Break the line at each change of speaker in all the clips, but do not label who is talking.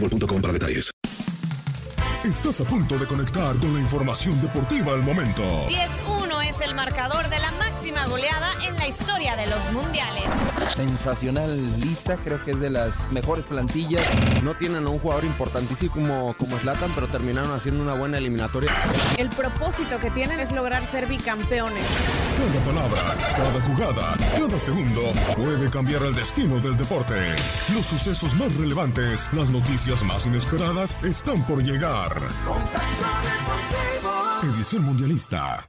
boostmobile.com para detalles.
Estás a punto de conectar con la información deportiva al momento.
10-1 es el marcador de la máxima goleada en la historia de los mundiales.
Sensacional lista, creo que es de las mejores plantillas.
No tienen a un jugador importantísimo como, como Zlatan, pero terminaron haciendo una buena eliminatoria.
El propósito que tienen es lograr ser bicampeones.
Cada palabra, cada jugada, cada segundo puede cambiar el destino del deporte. Los sucesos más relevantes, las noticias más inesperadas están por llegar. Edición Mundialista.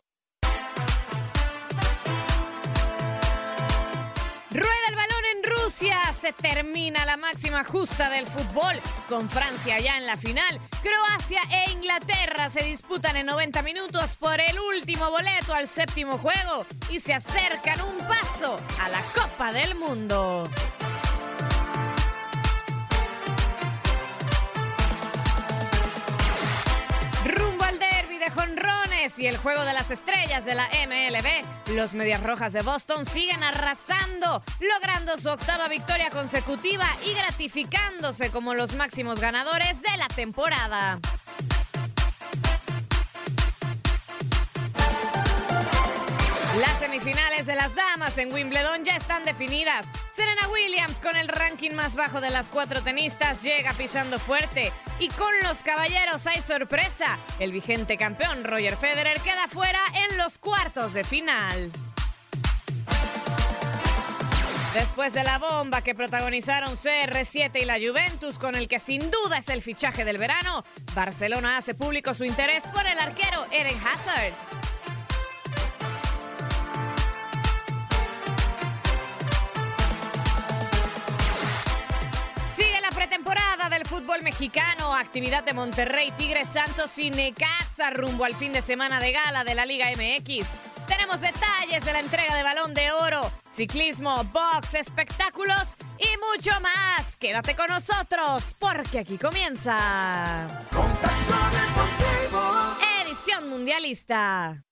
Rueda el balón en Rusia. Se termina la máxima justa del fútbol. Con Francia ya en la final. Croacia e Inglaterra se disputan en 90 minutos por el último boleto al séptimo juego. Y se acercan un paso a la Copa del Mundo. y el juego de las estrellas de la MLB, los Medias Rojas de Boston siguen arrasando, logrando su octava victoria consecutiva y gratificándose como los máximos ganadores de la temporada. Las semifinales de las damas en Wimbledon ya están definidas. Serena Williams, con el ranking más bajo de las cuatro tenistas, llega pisando fuerte. Y con los caballeros hay sorpresa. El vigente campeón Roger Federer queda fuera en los cuartos de final. Después de la bomba que protagonizaron CR7 y la Juventus, con el que sin duda es el fichaje del verano, Barcelona hace público su interés por el arquero Eren Hazard. Pretemporada del fútbol mexicano, actividad de Monterrey, Tigres Santos y Necaxa rumbo al fin de semana de gala de la Liga MX. Tenemos detalles de la entrega de balón de oro, ciclismo, box, espectáculos y mucho más. Quédate con nosotros porque aquí comienza Edición Mundialista.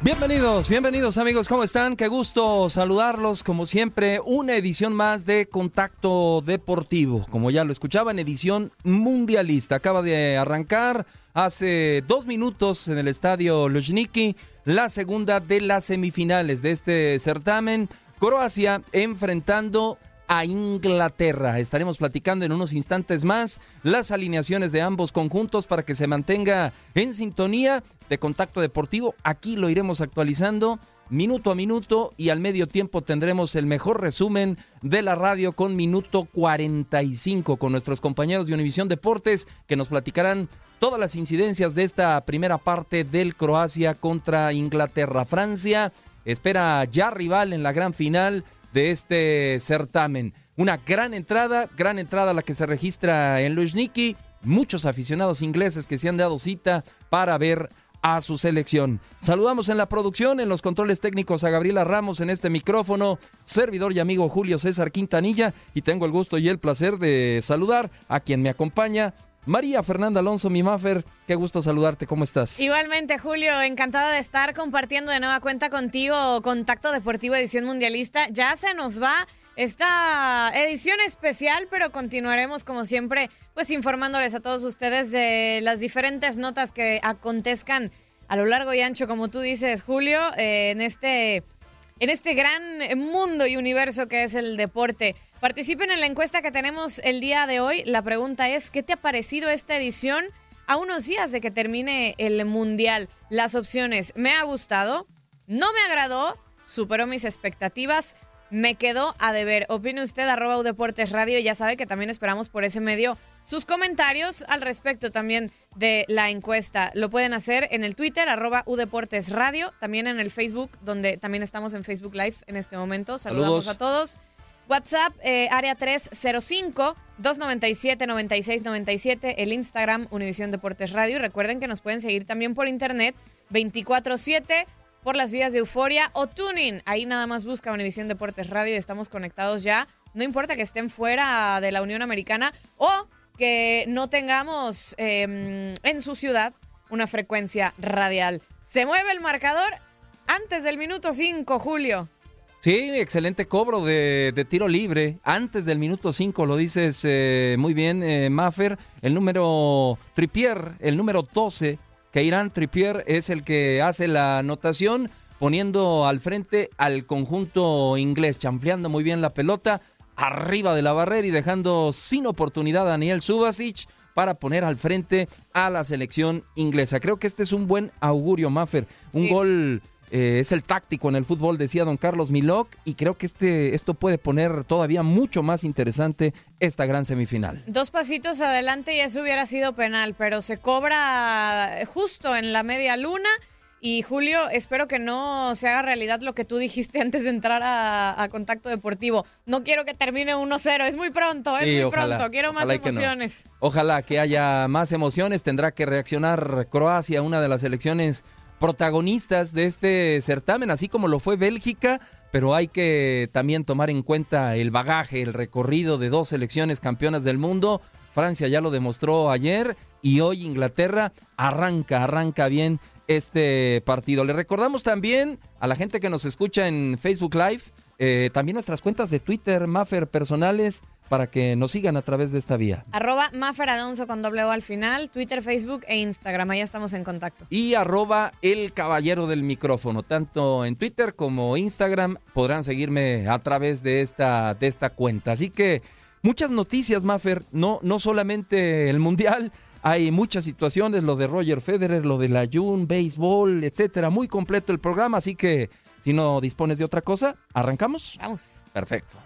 Bienvenidos, bienvenidos amigos, ¿cómo están? Qué gusto saludarlos, como siempre, una edición más de Contacto Deportivo, como ya lo escuchaban, edición mundialista. Acaba de arrancar hace dos minutos en el estadio Luzhniki la segunda de las semifinales de este certamen. Croacia enfrentando a Inglaterra. Estaremos platicando en unos instantes más las alineaciones de ambos conjuntos para que se mantenga en sintonía de contacto deportivo. Aquí lo iremos actualizando minuto a minuto y al medio tiempo tendremos el mejor resumen de la radio con minuto 45 con nuestros compañeros de Univisión Deportes que nos platicarán todas las incidencias de esta primera parte del Croacia contra Inglaterra. Francia espera ya rival en la gran final de este certamen. Una gran entrada, gran entrada la que se registra en Luzhniki. Muchos aficionados ingleses que se han dado cita para ver a su selección. Saludamos en la producción, en los controles técnicos a Gabriela Ramos en este micrófono, servidor y amigo Julio César Quintanilla y tengo el gusto y el placer de saludar a quien me acompaña, María Fernanda Alonso, mi Maffer, qué gusto saludarte, ¿cómo estás?
Igualmente, Julio, encantada de estar compartiendo de nueva cuenta contigo Contacto Deportivo Edición Mundialista. Ya se nos va esta edición especial, pero continuaremos como siempre, pues informándoles a todos ustedes de las diferentes notas que acontezcan a lo largo y ancho, como tú dices, Julio, en este en este gran mundo y universo que es el deporte. Participen en la encuesta que tenemos el día de hoy. La pregunta es, ¿qué te ha parecido esta edición a unos días de que termine el Mundial? Las opciones, me ha gustado, no me agradó, superó mis expectativas, me quedó a deber. Opine usted, arroba Deportes Radio. Ya sabe que también esperamos por ese medio sus comentarios al respecto también de la encuesta. Lo pueden hacer en el Twitter, arroba Udeportes Radio, también en el Facebook, donde también estamos en Facebook Live en este momento. Saludamos a todos. WhatsApp, eh, área 305-297-9697, el Instagram, Univisión Deportes Radio. Y recuerden que nos pueden seguir también por internet 24-7 por las vías de Euforia o Tuning. Ahí nada más busca Univisión Deportes Radio y estamos conectados ya. No importa que estén fuera de la Unión Americana o que no tengamos em, en su ciudad una frecuencia radial. Se mueve el marcador antes del minuto 5, Julio.
Sí, excelente cobro de, tiro libre. Antes del minuto 5, lo dices eh, muy bien, eh, Maffer. El número Tripier, el número 12, Irán Tripier es el que hace la anotación, poniendo al frente al conjunto inglés, chanfleando muy bien la pelota arriba de la barrera y dejando sin oportunidad a Daniel Subasic para poner al frente a la selección inglesa. Creo que este es un buen augurio, Maffer. Un gol eh, es el táctico en el fútbol, decía don Carlos Milok, y creo que este, esto puede poner todavía mucho más interesante esta gran semifinal.
Dos pasitos adelante y eso hubiera sido penal, pero se cobra justo en la media luna y Julio, espero que no se haga realidad lo que tú dijiste antes de entrar a, Contacto Deportivo. No quiero que termine 1-0, es muy pronto, es muy pronto, quiero más emociones.
Ojalá que haya más emociones, tendrá que reaccionar Croacia, una de las selecciones protagonistas de este certamen, así como lo fue Bélgica, pero hay que también tomar en cuenta el bagaje, el recorrido de dos selecciones campeonas del mundo. Francia ya lo demostró ayer y hoy Inglaterra arranca, arranca bien este partido. Le recordamos también a la gente que nos escucha en Facebook Live, eh, también nuestras cuentas de Twitter, Maffer personales, para que nos sigan a través de esta vía.
Arroba Alonso con doble O al final, Twitter, Facebook e Instagram, ahí estamos en contacto.
Y arroba El Caballero del Micrófono, tanto en Twitter como Instagram podrán seguirme a través de esta, de esta cuenta. Así que muchas noticias, Maffer, no, no solamente el Mundial, hay muchas situaciones, lo de Roger Federer, lo de la June, béisbol, etcétera. Muy completo el programa, así que si no dispones de otra cosa, ¿arrancamos?
Vamos.
Perfecto.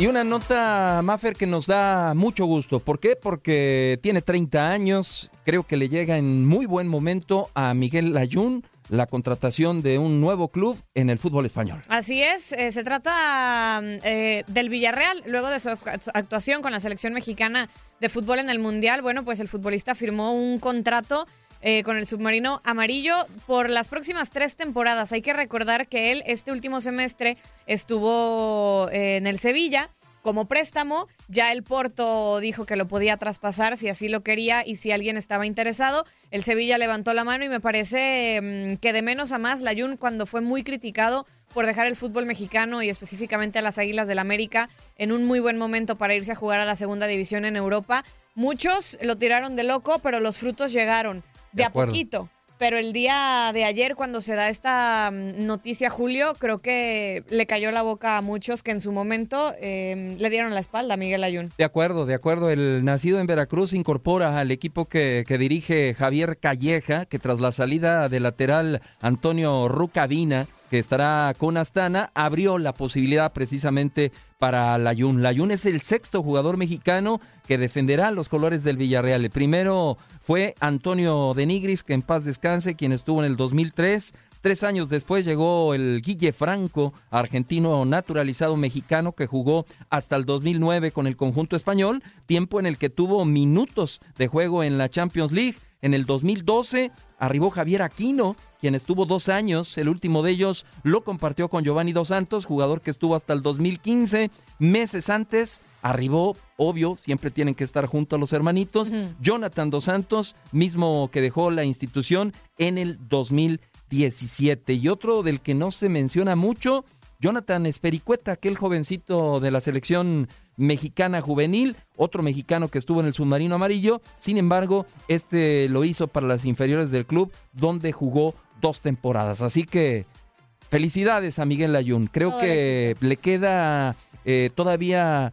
Y una nota, Maffer, que nos da mucho gusto. ¿Por qué? Porque tiene 30 años. Creo que le llega en muy buen momento a Miguel Layún la contratación de un nuevo club en el fútbol español.
Así es, eh, se trata eh, del Villarreal, luego de su actuación con la selección mexicana de fútbol en el Mundial, bueno, pues el futbolista firmó un contrato eh, con el submarino amarillo por las próximas tres temporadas. Hay que recordar que él este último semestre estuvo en el Sevilla como préstamo. Ya el Porto dijo que lo podía traspasar si así lo quería y si alguien estaba interesado. El Sevilla levantó la mano y me parece mm, que de menos a más, la Jun cuando fue muy criticado por dejar el fútbol mexicano y específicamente a las Águilas del América en un muy buen momento para irse a jugar a la segunda división en Europa. Muchos lo tiraron de loco, pero los frutos llegaron de, a poquito. Pero el día de ayer, cuando se da esta mm, noticia, Julio, creo que le cayó la boca a muchos que en su momento eh, le dieron la espalda a Miguel Ayun.
De acuerdo, de acuerdo. El nacido en Veracruz incorpora al equipo que, que dirige Javier Calleja, que tras la salida de lateral Antonio Rucavina, que estará con Astana, abrió la posibilidad precisamente para Layun. Layun es el sexto jugador mexicano que defenderá los colores del Villarreal. El primero fue Antonio Denigris, que en paz descanse, quien estuvo en el 2003. Tres años después llegó el Guille Franco, argentino naturalizado mexicano que jugó hasta el 2009 con el conjunto español, tiempo en el que tuvo minutos de juego en la Champions League. En el 2012 arribó Javier Aquino, quien estuvo dos años, el último de ellos lo compartió con Giovanni Dos Santos, jugador que estuvo hasta el 2015. Meses antes arribó, obvio, siempre tienen que estar junto a los hermanitos, Jonathan Dos Santos, mismo que dejó la institución en el 2017. Y otro del que no se menciona mucho, Jonathan Espericueta, aquel jovencito de la selección mexicana juvenil, otro mexicano que estuvo en el submarino amarillo, sin embargo, este lo hizo para las inferiores del club, donde jugó dos temporadas. Así que felicidades a Miguel Ayun. Creo que le queda eh, todavía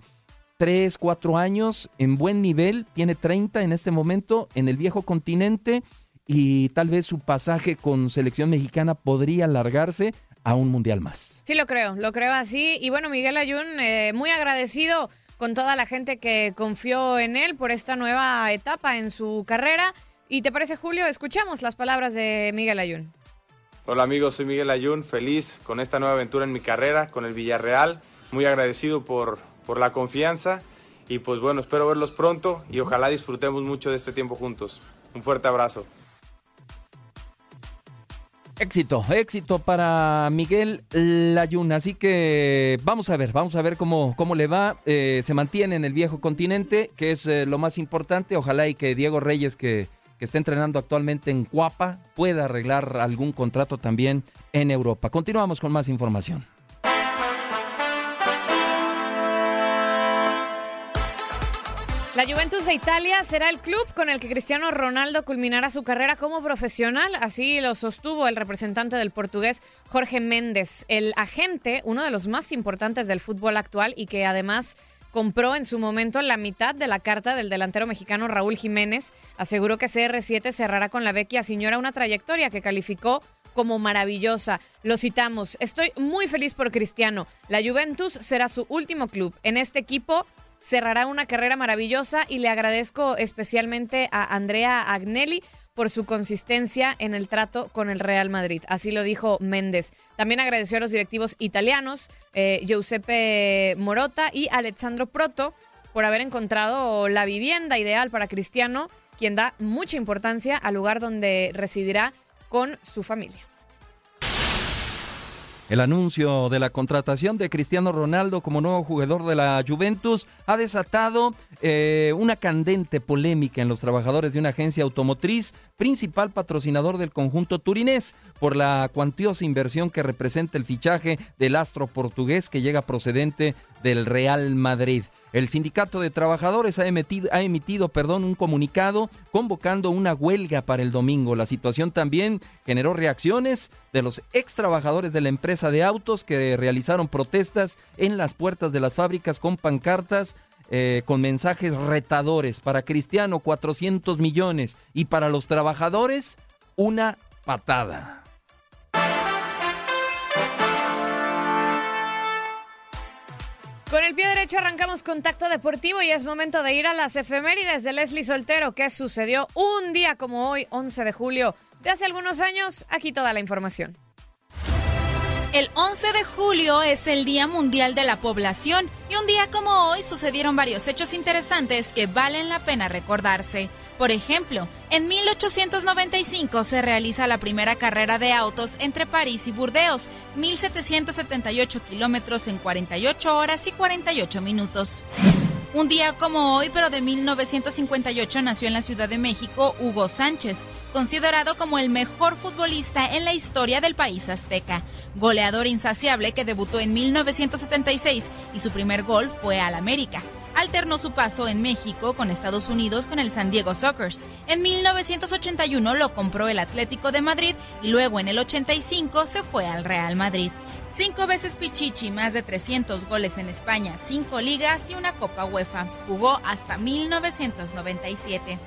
tres, cuatro años en buen nivel, tiene 30 en este momento en el viejo continente y tal vez su pasaje con selección mexicana podría alargarse a un mundial más.
Sí, lo creo, lo creo así. Y bueno, Miguel Ayun, eh, muy agradecido con toda la gente que confió en él por esta nueva etapa en su carrera. ¿Y te parece, Julio? Escuchamos las palabras de Miguel Ayun.
Hola amigos, soy Miguel Ayun, feliz con esta nueva aventura en mi carrera, con el Villarreal, muy agradecido por, por la confianza y pues bueno, espero verlos pronto y ojalá disfrutemos mucho de este tiempo juntos. Un fuerte abrazo.
Éxito, éxito para Miguel Layun. Así que vamos a ver, vamos a ver cómo, cómo le va. Eh, se mantiene en el viejo continente, que es eh, lo más importante. Ojalá y que Diego Reyes, que, que está entrenando actualmente en Cuapa, pueda arreglar algún contrato también en Europa. Continuamos con más información.
La Juventus de Italia será el club con el que Cristiano Ronaldo culminará su carrera como profesional, así lo sostuvo el representante del portugués Jorge Méndez, el agente, uno de los más importantes del fútbol actual y que además compró en su momento la mitad de la carta del delantero mexicano Raúl Jiménez, aseguró que CR7 cerrará con la vecchia señora una trayectoria que calificó como maravillosa. Lo citamos, estoy muy feliz por Cristiano. La Juventus será su último club. En este equipo cerrará una carrera maravillosa y le agradezco especialmente a Andrea Agnelli por su consistencia en el trato con el Real Madrid. Así lo dijo Méndez. También agradeció a los directivos italianos, eh, Giuseppe Morota y Alessandro Proto, por haber encontrado la vivienda ideal para Cristiano, quien da mucha importancia al lugar donde residirá con su familia.
El anuncio de la contratación de Cristiano Ronaldo como nuevo jugador de la Juventus ha desatado eh, una candente polémica en los trabajadores de una agencia automotriz, principal patrocinador del conjunto turinés, por la cuantiosa inversión que representa el fichaje del astro portugués que llega procedente del Real Madrid. El sindicato de trabajadores ha emitido, ha emitido perdón, un comunicado convocando una huelga para el domingo. La situación también generó reacciones de los ex trabajadores de la empresa de autos que realizaron protestas en las puertas de las fábricas con pancartas eh, con mensajes retadores. Para Cristiano, 400 millones. Y para los trabajadores, una patada.
Con el pie derecho arrancamos contacto deportivo y es momento de ir a las efemérides de Leslie Soltero, que sucedió un día como hoy, 11 de julio de hace algunos años. Aquí toda la información.
El 11 de julio es el Día Mundial de la Población y un día como hoy sucedieron varios hechos interesantes que valen la pena recordarse. Por ejemplo, en 1895 se realiza la primera carrera de autos entre París y Burdeos, 1778 kilómetros en 48 horas y 48 minutos. Un día como hoy, pero de 1958, nació en la Ciudad de México Hugo Sánchez, considerado como el mejor futbolista en la historia del país azteca. Goleador insaciable que debutó en 1976 y su primer gol fue al América. Alternó su paso en México con Estados Unidos con el San Diego Sockers. En 1981 lo compró el Atlético de Madrid y luego en el 85 se fue al Real Madrid. Cinco veces Pichichi, más de 300 goles en España, cinco ligas y una Copa UEFA. Jugó hasta 1997.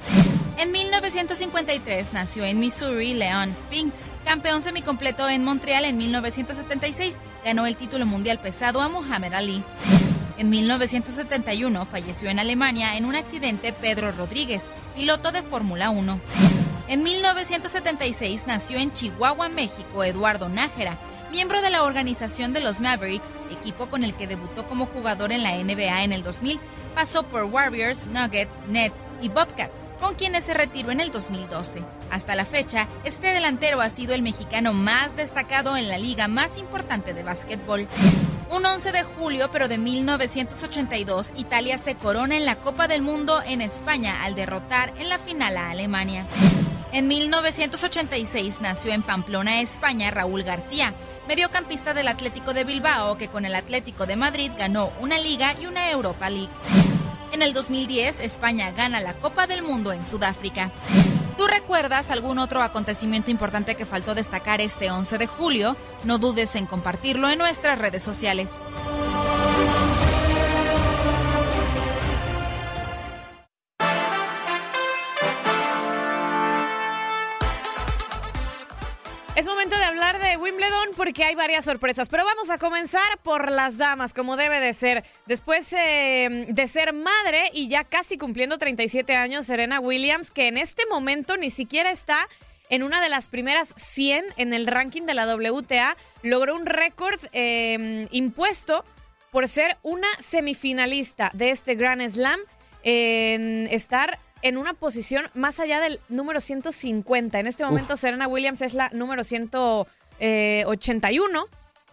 En 1953 nació en Missouri Leon Spinks, campeón semicompleto en Montreal en 1976. Ganó el título mundial pesado a Muhammad Ali. En 1971 falleció en Alemania en un accidente Pedro Rodríguez, piloto de Fórmula 1. En 1976 nació en Chihuahua, México, Eduardo Nájera, miembro de la organización de los Mavericks, equipo con el que debutó como jugador en la NBA en el 2000, pasó por Warriors, Nuggets, Nets y Bobcats, con quienes se retiró en el 2012. Hasta la fecha, este delantero ha sido el mexicano más destacado en la liga más importante de básquetbol. Un 11 de julio, pero de 1982, Italia se corona en la Copa del Mundo en España al derrotar en la final a Alemania. En 1986 nació en Pamplona, España, Raúl García, mediocampista del Atlético de Bilbao, que con el Atlético de Madrid ganó una Liga y una Europa League. En el 2010, España gana la Copa del Mundo en Sudáfrica. ¿Tú recuerdas algún otro acontecimiento importante que faltó destacar este 11 de julio? No dudes en compartirlo en nuestras redes sociales.
Porque hay varias sorpresas, pero vamos a comenzar por las damas, como debe de ser. Después eh, de ser madre y ya casi cumpliendo 37 años, Serena Williams, que en este momento ni siquiera está en una de las primeras 100 en el ranking de la WTA, logró un récord eh, impuesto por ser una semifinalista de este Grand Slam, en estar en una posición más allá del número 150. En este momento Serena Williams es la número 181.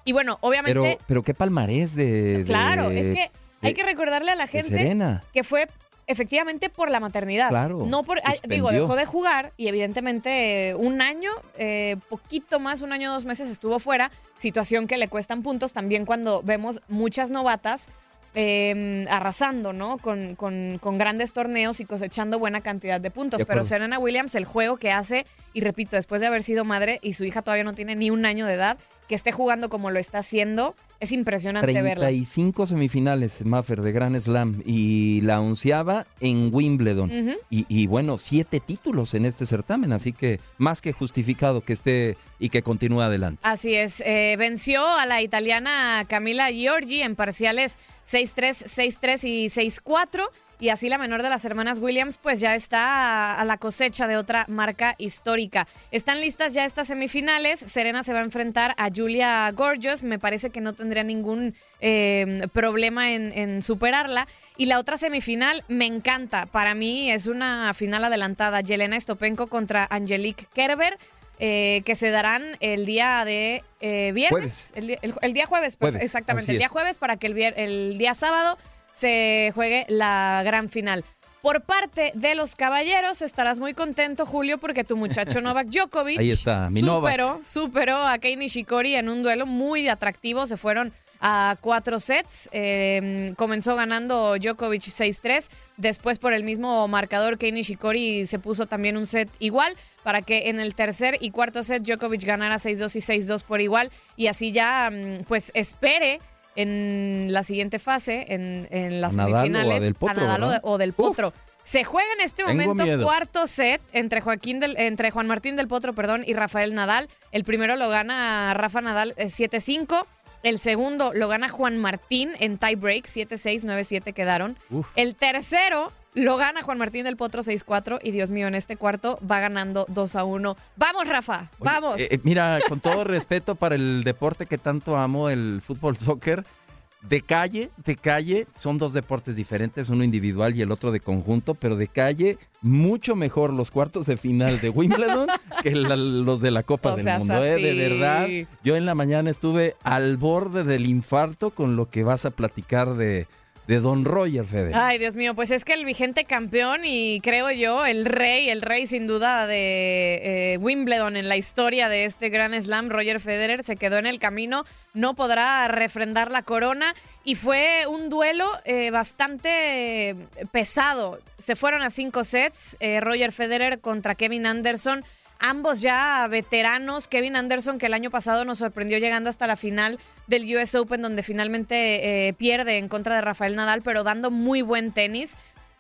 Y bueno, obviamente...
Pero, pero qué palmarés de...
Claro,
de-
es que hay
de-
que recordarle a la gente que fue efectivamente por la maternidad.
Claro,
No por, digo, dejó de jugar y evidentemente eh, un año, eh, poquito más, un año, dos meses estuvo fuera, situación que le cuestan puntos también cuando vemos muchas novatas eh, arrasando, ¿no? Con, con- con grandes torneos y cosechando buena cantidad de puntos.
De
Pero. Serena Williams, el juego que hace, y repito, después de haber sido madre y su hija todavía no tiene ni un año de edad, que esté jugando como lo está haciendo, es impresionante verla.
35 semifinales, Maffer, de Grand Slam. Y la onceava en Wimbledon. Y, y bueno, siete títulos en este certamen. Así que más que justificado que esté y que continúe adelante.
Así es, eh, venció a la italiana Camila Giorgi en parciales 6-3, 6-3 y 6-4. Y así la menor de las hermanas Williams pues ya está a, la cosecha de otra marca histórica. Están listas ya estas semifinales. Serena se va a enfrentar a Julia Gorgeous. Me parece que no tendría ningún eh, problema en, en superarla. Y la otra semifinal me encanta. Para mí es una final adelantada. Yelena Stopenko contra Angelique Kerber eh, que se darán el día de eh, viernes. El, día- el- el día jueves,
Jueves,
exactamente. El día
es.
jueves para que el, el día sábado se juegue la gran final. Por parte de los caballeros, estarás muy contento, Julio, porque tu muchacho Novak Djokovic
Ahí está, mi Novak.
superó, superó a Kei Nishikori en un duelo muy atractivo. Se fueron a cuatro sets. Eh, comenzó ganando Djokovic 6-3. Después, por el mismo marcador, Kei Nishikori se puso también un set igual para que en el tercer y cuarto set Djokovic ganara 6-2 y 6-2 por igual. Y así ya, mm, pues, espere en la siguiente fase, en, en las
¿A Nadal o a
semifinales,
Del Potro,
Nadal o, de-
verdad?
o del Potro. Se juega en este momento cuarto set entre Joaquín del, entre Juan Martín del Potro, perdón, y Rafael Nadal. El primero lo gana Rafa Nadal eh, 7-5. El segundo lo gana Juan Martín en tie break, 7-6, 9-7 quedaron.
Uf.
El tercero lo gana Juan Martín del Potro 6-4 y Dios mío, en este cuarto va ganando 2-1. Vamos, Rafa,
Oye,
vamos.
eh, eh, mira, con todo respeto para el deporte que tanto amo, el fútbol soccer, de calle, de calle, son dos deportes diferentes, uno individual y el otro de conjunto, pero de calle, mucho mejor los cuartos de final de Wimbledon que la- los de la Copa
No
del Mundo. ¿eh? De verdad, yo en la mañana estuve al borde del infarto con lo que vas a platicar de, de Don Roger Federer.
Ay, Dios mío, pues es que el vigente campeón y creo yo el rey, el rey sin duda de eh, Wimbledon en la historia de este Gran Slam, Roger Federer, se quedó en el camino, no podrá refrendar la corona y fue un duelo eh, bastante pesado. Se fueron a cinco sets, eh, Roger Federer contra Kevin Anderson ambos ya veteranos. Kevin Anderson, que el año pasado nos sorprendió llegando hasta la final del US Open, donde finalmente eh, pierde en contra de Rafael Nadal, pero dando muy buen tenis.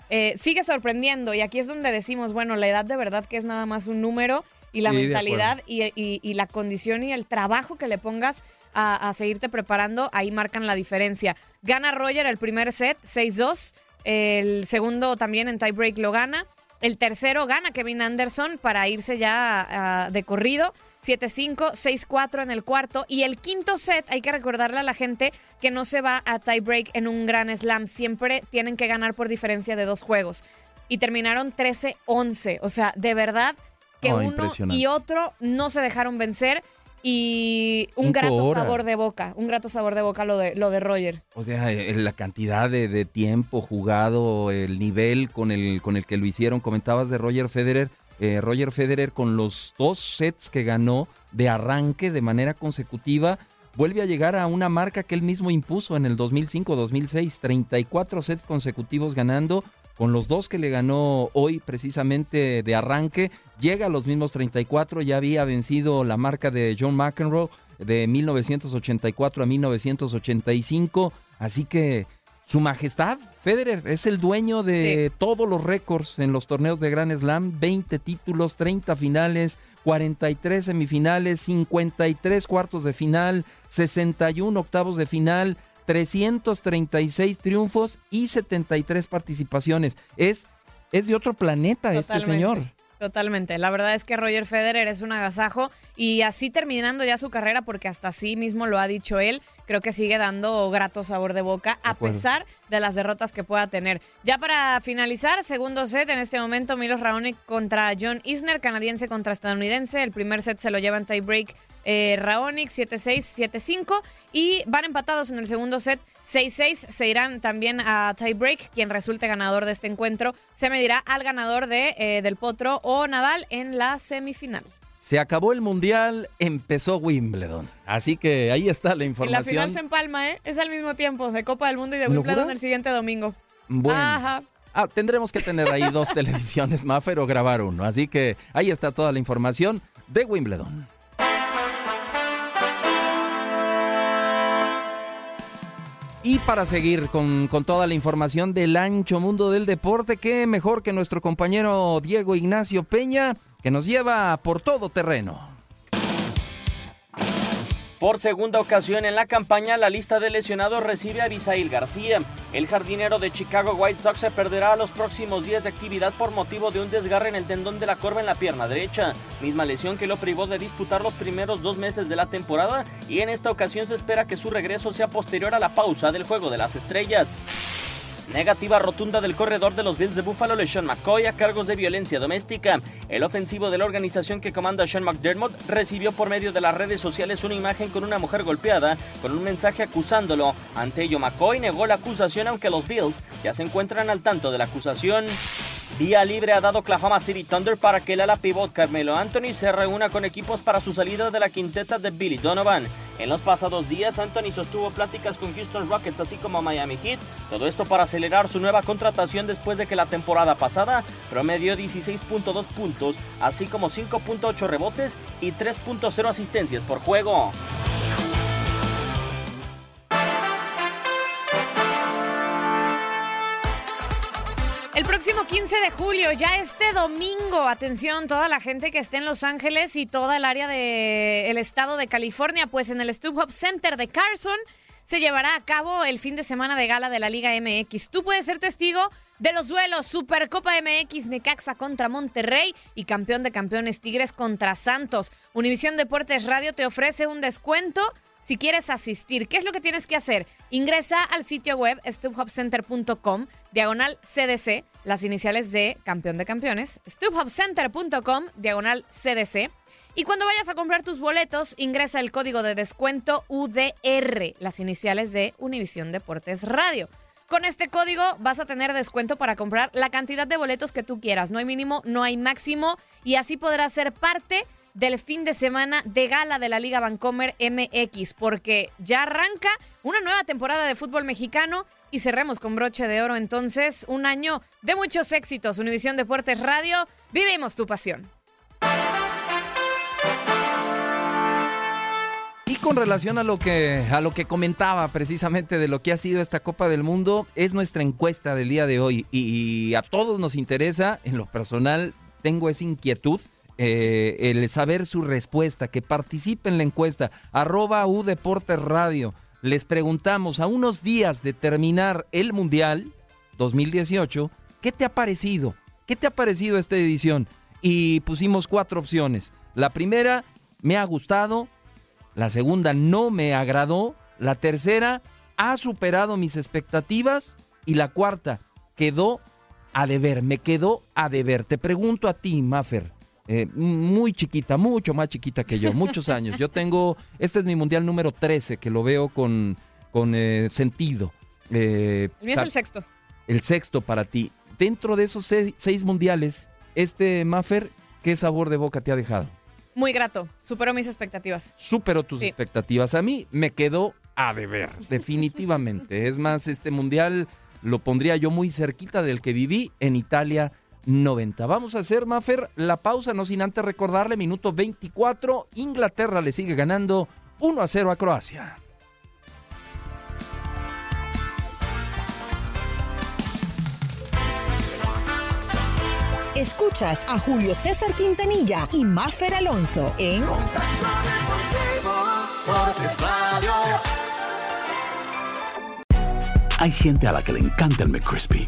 Eh, sigue sorprendiendo y aquí es donde decimos, bueno, la edad de verdad que es nada más un número y la
Sí,
mentalidad y, y- y la condición y el trabajo que le pongas a, a seguirte preparando, ahí marcan la diferencia. Gana Roger el primer set, 6-2. El segundo también en tiebreak lo gana. El tercero gana Kevin Anderson para irse ya de corrido. 7-5, 6-4 en el cuarto. Y el quinto set, hay que recordarle a la gente que no se va a tiebreak en un gran slam. Siempre tienen que ganar por diferencia de dos juegos. Y terminaron 13-11. O sea, de verdad que
Oh,
uno y otro no se dejaron vencer. Y un grato
horas.
sabor de boca. Un grato sabor de boca lo de, lo de Roger.
O sea, la cantidad de, de tiempo jugado, el nivel con el, con el que lo hicieron. Comentabas de Roger Federer. Eh, Roger Federer con los dos sets que ganó de arranque de manera consecutiva, vuelve a llegar a una marca que él mismo impuso en el 2005-2006. 34 sets consecutivos ganando. Con los dos que le ganó hoy precisamente de arranque, llega a los mismos 34. Ya había vencido la marca de John McEnroe de 1984 a 1985. Así que su majestad, Federer, es el dueño de todos los récords en los torneos de Grand Slam. 20 títulos, 30 finales, 43 semifinales, 53 cuartos de final, 61 octavos de final, 336 triunfos y 73 participaciones. Es, es de otro planeta este señor.
Totalmente. La verdad es que Roger Federer es un agasajo y así terminando ya su carrera, porque hasta sí mismo lo ha dicho él, creo que sigue dando grato sabor de boca a pesar de las derrotas que pueda tener. Ya para finalizar, segundo set en este momento, Milos Raonic contra John Isner, canadiense contra estadounidense. El primer set se lo lleva en tiebreak eh, Raonic 7-6, 7-5 y van empatados en el segundo set 6-6. Se irán también a tiebreak. Quien resulte ganador de este encuentro se medirá al ganador de, eh, del Potro o Nadal en la semifinal.
Se acabó el mundial, empezó Wimbledon. Así que ahí está la
Y la
información.
final se empalma, ¿eh? Es al mismo tiempo de Copa del Mundo y de
¿Me lo
Wimbledon el siguiente domingo.
Bueno.
Ajá.
Ah, tendremos que tener ahí dos televisiones, Maffer, o grabar uno. Así que ahí está toda la información de Wimbledon. Y para seguir con, con toda la información del ancho mundo del deporte, qué mejor que nuestro compañero Diego Ignacio Peña, que nos lleva por todo terreno.
Por segunda ocasión en la campaña, la lista de lesionados recibe a Abisail García. El jardinero de Chicago White Sox se perderá los próximos días de actividad por motivo de un desgarre en el tendón de la corva en la pierna derecha, misma lesión que lo privó de disputar los primeros dos meses de la temporada y en esta ocasión se espera que su regreso sea posterior a la pausa del Juego de las Estrellas. Negativa rotunda del corredor de los Bills de Buffalo, LeSean McCoy, a cargos de violencia doméstica. El ofensivo de la organización que comanda Sean McDermott recibió por medio de las redes sociales una imagen con una mujer golpeada con un mensaje acusándolo. Ante ello, McCoy negó la acusación, aunque los Bills ya se encuentran al tanto de la acusación. Vía libre ha dado Oklahoma City Thunder para que el ala pivot Carmelo Anthony se reúna con equipos para su salida de la quinteta de Billy Donovan. En los pasados días, Anthony sostuvo pláticas con Houston Rockets así como Miami Heat. Todo esto para acelerar su nueva contratación después de que la temporada pasada promedió 16.2 puntos, así como 5.8 rebotes y 3.0 asistencias por juego.
15 de julio, ya este domingo, atención, toda la gente que esté en Los Ángeles y toda el área del estado de California, pues en el StubHub Center de Carson se llevará a cabo el fin de semana de gala de la Liga MX. Tú puedes ser testigo de los duelos Supercopa MX Necaxa contra Monterrey y campeón de campeones Tigres contra Santos. Univisión Deportes Radio te ofrece un descuento si quieres asistir. ¿Qué es lo que tienes que hacer? Ingresa al sitio web stubhubcenter.com, diagonal CDC, las iniciales de campeón de campeones, stubhubcenter.com, diagonal CDC. Y cuando vayas a comprar tus boletos, ingresa el código de descuento UDR, las iniciales de Univisión Deportes Radio. Con este código vas a tener descuento para comprar la cantidad de boletos que tú quieras. No hay mínimo, no hay máximo y así podrás ser parte del fin de semana de gala de la Liga Vancomer MX, porque ya arranca una nueva temporada de fútbol mexicano y cerremos con broche de oro entonces un año de muchos éxitos. Univisión Deportes Radio, vivimos tu pasión.
Y con relación a lo que a lo que comentaba precisamente de lo que ha sido esta Copa del Mundo, es nuestra encuesta del día de hoy y, a todos nos interesa, en lo personal tengo esa inquietud, eh, el saber su respuesta, que participe en la encuesta, arroba U Deportes Radio. Les preguntamos a unos días de terminar el Mundial 2018, ¿qué te ha parecido? ¿Qué te ha parecido esta edición? Y pusimos cuatro opciones. La primera, me ha gustado, la segunda no me agradó. La tercera ha superado mis expectativas. Y la cuarta quedó a deber, me quedó a deber. Te pregunto a ti, Maffer, eh, muy chiquita, mucho más chiquita que yo, muchos años. Yo tengo, este es mi mundial número 13, que lo veo con, con eh, sentido.
Eh, el mío es el sexto.
El sexto para ti. Dentro de esos seis, seis mundiales, este Maffer, ¿qué sabor de boca te ha dejado?
Muy grato, superó mis expectativas.
Superó tus expectativas. A mí me quedó a deber, definitivamente. es más, este mundial lo pondría yo muy cerquita del que viví en Italia 90. Vamos a hacer, Mafer, la pausa, no sin antes recordarle, minuto 24, Inglaterra le sigue ganando 1 a 0 a Croacia.
Escuchas a Julio César Quintanilla y Mafer Alonso en
Hay gente a la que le encanta el McCrispy